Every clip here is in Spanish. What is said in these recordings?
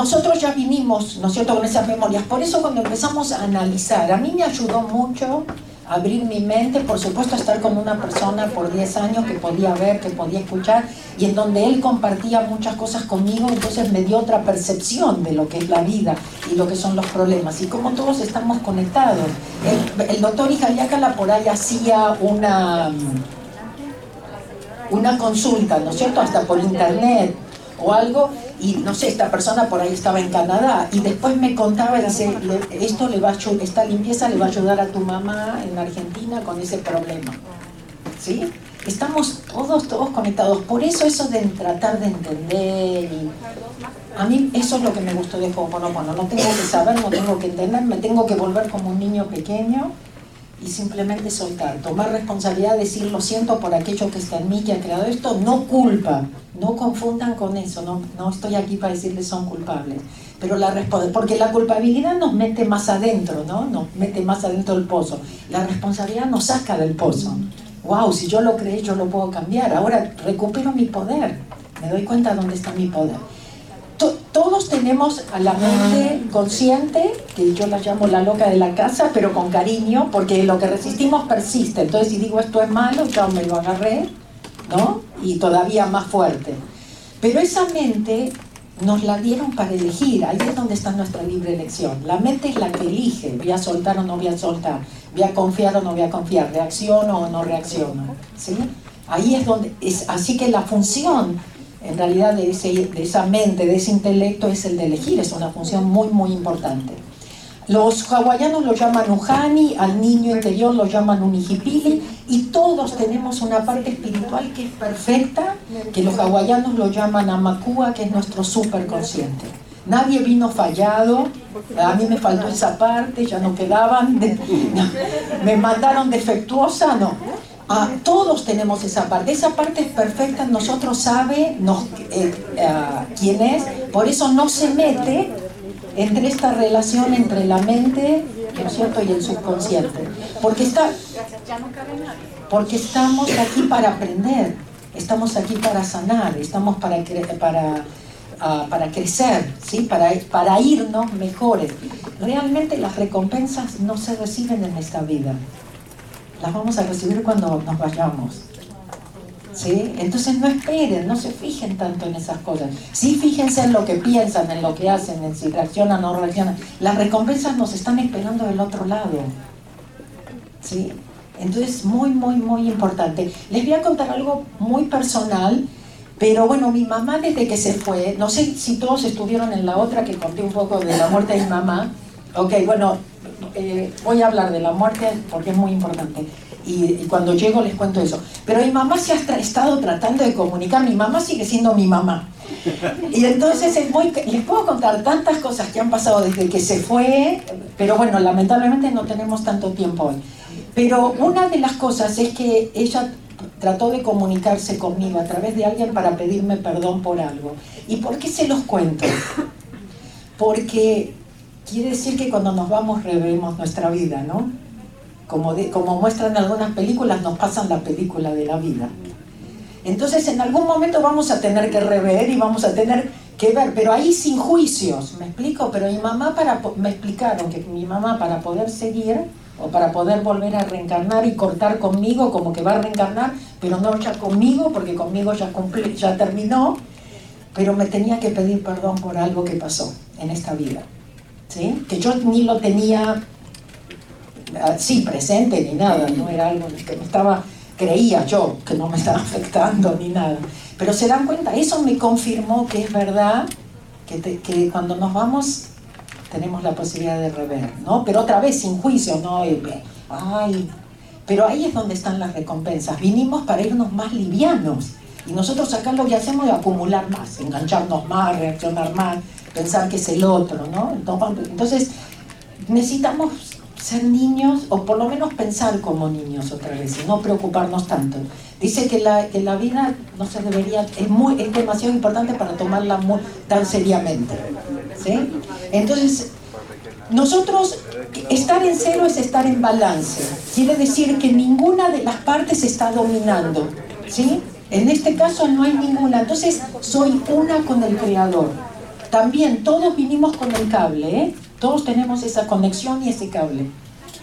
nosotros ya vinimos, ¿no es cierto?, con esas memorias. Por eso cuando empezamos a analizar, a mí me ayudó mucho abrir mi mente, por supuesto estar con una persona por 10 años que podía ver, que podía escuchar, y en donde él compartía muchas cosas conmigo, entonces me dio otra percepción de lo que es la vida y lo que son los problemas, y cómo todos estamos conectados. El, el doctor Ijayácala por ahí hacía una, una consulta, ¿no es cierto?, hasta por internet o algo, y no sé, esta persona por ahí estaba en Canadá y después me contaba, dice, esto le va a, esta limpieza le va a ayudar a tu mamá en Argentina con ese problema. ¿Sí? Estamos todos, todos conectados. Por eso eso de tratar de entender y... A mí eso es lo que me gustó de Ho'oponopono. No tengo que saber, no tengo que entender, me tengo que volver como un niño pequeño y simplemente soltar, tomar responsabilidad, decir lo siento por aquello que está en mí que ha creado esto, no culpa, no confundan con eso, no, no estoy aquí para decirles son culpables, pero la porque la culpabilidad nos mete más adentro, ¿no? Nos mete más adentro del pozo, la responsabilidad nos saca del pozo. Wow, si yo lo creé, yo lo puedo cambiar, ahora recupero mi poder, me doy cuenta dónde está mi poder tenemos a la mente consciente, que yo la llamo la loca de la casa, pero con cariño, porque lo que resistimos persiste. Entonces, si digo esto es malo, ya me lo agarré, ¿no? Y todavía más fuerte. Pero esa mente nos la dieron para elegir, ahí es donde está nuestra libre elección. La mente es la que elige, voy a soltar o no voy a soltar, voy a confiar o no voy a confiar, reacciono o no reacciono. ¿sí? Ahí es donde, es, así que la función en realidad de, esa mente, de ese intelecto, es el de elegir, es una función muy, muy importante. Los hawaianos lo llaman Ujani, al niño interior lo llaman Unijipili, y todos tenemos una parte espiritual que es perfecta, que los hawaianos lo llaman Amakua, que es nuestro superconsciente. Nadie vino fallado, a mí me faltó esa parte, ya no quedaban, me mandaron defectuosa, no Ah, todos tenemos esa parte. Esa parte es perfecta, nosotros sabe nos, eh, eh, quién es, por eso no se mete entre esta relación entre la mente cierto? y el subconsciente. Porque, estamos aquí para aprender, estamos aquí para sanar, estamos para, para, ah, para crecer, ¿sí? para, para irnos mejores. Realmente las recompensas no se reciben en esta vida las vamos a recibir cuando nos vayamos. ¿Sí? Entonces no esperen, no se fijen tanto en esas cosas. Sí fíjense en lo que piensan, en lo que hacen, en si reaccionan o no reaccionan. Las recompensas nos están esperando del otro lado. ¿Sí? Entonces, muy, muy, muy importante. Les voy a contar algo muy personal, pero bueno, mi mamá desde que se fue, no sé si todos estuvieron en la otra que conté un poco de la muerte de mi mamá. Ok, bueno, eh, voy a hablar de la muerte porque es muy importante. Y, cuando llego les cuento eso. Pero mi mamá se ha estado tratando de comunicar, mi mamá sigue siendo mi mamá. Y entonces es muy, les puedo contar tantas cosas que han pasado desde que se fue, pero bueno, lamentablemente no tenemos tanto tiempo hoy. Pero una de las cosas es que ella trató de comunicarse conmigo a través de alguien para pedirme perdón por algo. ¿Y por qué se los cuento? Porque quiere decir que cuando nos vamos revemos nuestra vida, ¿no? Como, como muestran algunas películas, nos pasan la película de la vida. Entonces en algún momento vamos a tener que rever y vamos a tener que ver, pero ahí sin juicios, ¿me explico? Pero mi mamá para, me explicaron que mi mamá para poder seguir o para poder volver a reencarnar y cortar conmigo, como que va a reencarnar, pero no ya conmigo, porque conmigo ya, cumplí, ya terminó, pero me tenía que pedir perdón por algo que pasó en esta vida que yo ni lo tenía así presente ni nada, no era algo que me estaba, creía yo que no me estaba afectando ni nada. Pero se dan cuenta, eso me confirmó que es verdad que, que cuando nos vamos tenemos la posibilidad de rever, ¿no? Pero otra vez sin juicio, no, ay, pero ahí es donde están las recompensas. Vinimos para irnos más livianos. Y nosotros acá lo que hacemos es acumular más, engancharnos más, reaccionar más, pensar que es el otro, ¿no? Entonces, necesitamos ser niños, o por lo menos pensar como niños otra vez, y no preocuparnos tanto. Dice que la, que la vida no se debería, es, muy, es demasiado importante para tomarla muy, tan seriamente. ¿sí? Entonces, nosotros, estar en cero es estar en balance. Quiere decir que ninguna de las partes está dominando. ¿sí? En este caso no hay ninguna. Entonces, soy una con el Creador. También todos vinimos con el cable, ¿eh? todos tenemos esa conexión y ese cable.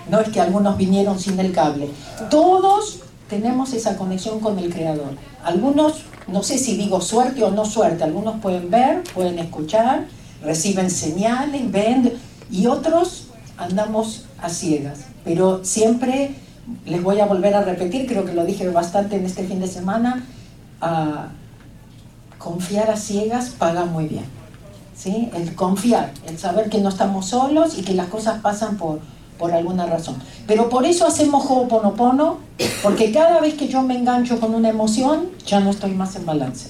No es que algunos vinieron sin el cable. Todos tenemos esa conexión con el Creador. Algunos, no sé si digo suerte o no suerte, algunos pueden ver, pueden escuchar, reciben señales, ven, y otros andamos a ciegas. Pero siempre les voy a volver a repetir, creo que lo dije bastante en este fin de semana, confiar a ciegas paga muy bien. ¿Sí? El confiar, el saber que no estamos solos y que las cosas pasan por, por alguna razón. Pero por eso hacemos Ho'oponopono, porque cada vez que yo me engancho con una emoción, ya no estoy más en balance.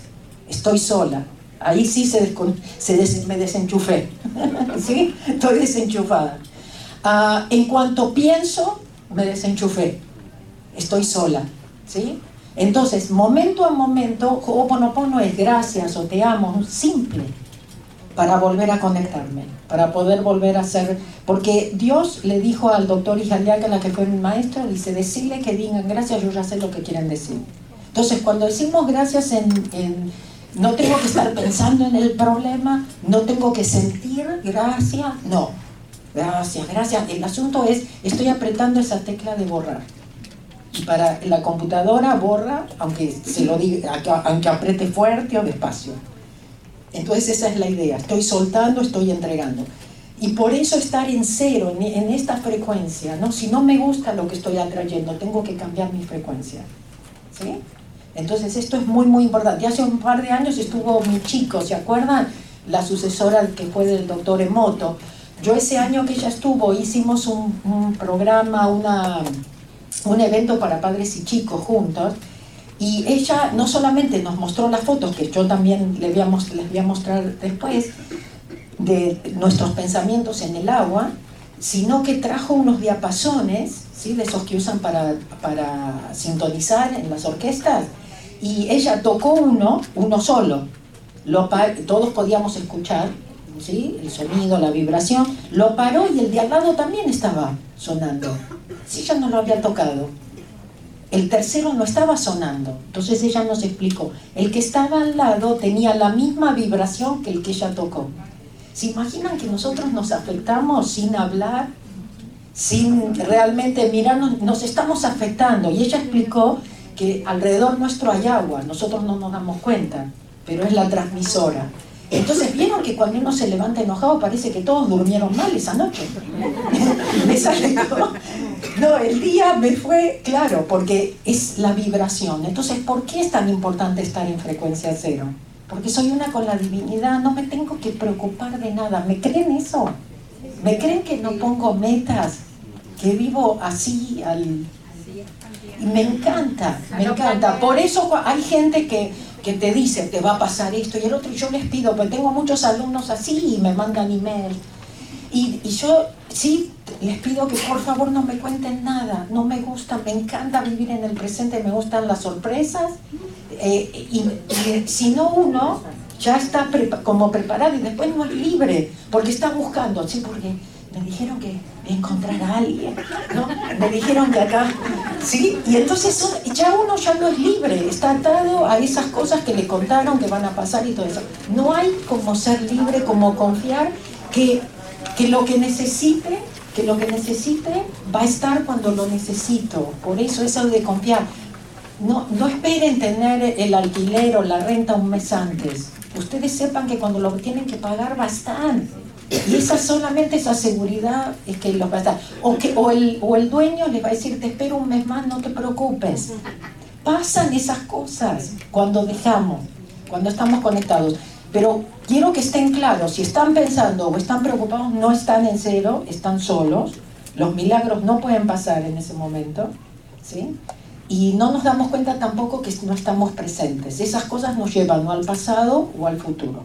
Estoy sola. Ahí sí se, se me desenchufé. ¿Sí? Estoy desenchufada. Ah, en cuanto pienso, me desenchufé. Estoy sola. ¿Sí? Entonces, momento a momento, Ho'oponopono es gracias o te amo, simple para volver a conectarme, para poder volver a ser, porque Dios le dijo al doctor Ijaliaca, la que fue mi maestro, dice, decirle que digan gracias, yo ya sé lo que quieren decir. Entonces, cuando decimos gracias en no tengo que estar pensando en el problema, no tengo que sentir gracias, no. Gracias, gracias. El asunto es, estoy apretando esa tecla de borrar. Y para la computadora borra, aunque se lo diga, aunque apriete fuerte o despacio. Entonces esa es la idea, estoy soltando, estoy entregando. Y por eso estar en cero, en, esta frecuencia, ¿no? Si no me gusta lo que estoy atrayendo, tengo que cambiar mi frecuencia. ¿Sí? Entonces esto es muy, muy importante. Hace un par de años estuvo mi chico, ¿se acuerdan? La sucesora que fue del doctor Emoto. Yo ese año que ella estuvo hicimos un, programa, un evento para padres y chicos juntos y ella no solamente nos mostró las fotos, que yo también les voy a, mostrar después, de nuestros pensamientos en el agua, sino que trajo unos diapasones, ¿sí? de esos que usan para, para sintonizar en las orquestas, y ella tocó uno, uno solo, lo todos podíamos escuchar ¿sí? el sonido, la vibración, lo paró y el de al lado también estaba sonando, si ella no lo había tocado el tercero no estaba sonando. Entonces ella nos explicó, el que estaba al lado tenía la misma vibración que el que ella tocó. ¿Se imaginan que nosotros nos afectamos sin hablar, sin realmente mirarnos? Nos estamos afectando. Y ella explicó que alrededor nuestro hay agua, nosotros no nos damos cuenta, pero es la transmisora. Entonces vieron que cuando uno se levanta enojado parece que todos durmieron mal esa noche. No, el día me fue claro, porque es la vibración. Entonces, ¿por qué es tan importante estar en frecuencia cero? Porque soy una con la divinidad, no me tengo que preocupar de nada. ¿Me creen eso? ¿Me creen que no pongo metas? Que vivo así al... me encanta, me encanta. Por eso hay gente que que te dice, te va a pasar esto y el otro, y yo les pido, pues tengo muchos alumnos así y me mandan email. Y, y yo sí les pido que por favor no me cuenten nada, no me gusta, me encanta vivir en el presente, me gustan las sorpresas. Eh, y, si no uno ya está como preparado y después no es libre, porque está buscando, sí, porque me dijeron que encontrar a alguien, ¿no? Me dijeron que acá, ¿sí? Y entonces ya uno ya no es libre, está atado a esas cosas que le contaron que van a pasar y todo eso. No hay como ser libre, como confiar que, que lo que necesite, que lo que necesite va a estar cuando lo necesito. Por eso eso de confiar. No, no esperen tener el alquiler o la renta un mes antes. Ustedes sepan que cuando lo tienen que pagar va a estar y esa solamente esa seguridad es que los va a estar. O, que, o, el, o el dueño les va a decir, te espero un mes más, no te preocupes. Pasan esas cosas cuando dejamos, cuando estamos conectados. Pero quiero que estén claros, si están pensando o están preocupados, no están en cero, están solos. Los milagros no pueden pasar en ese momento. ¿sí? Y no nos damos cuenta tampoco que no estamos presentes. Esas cosas nos llevan o al pasado o al futuro.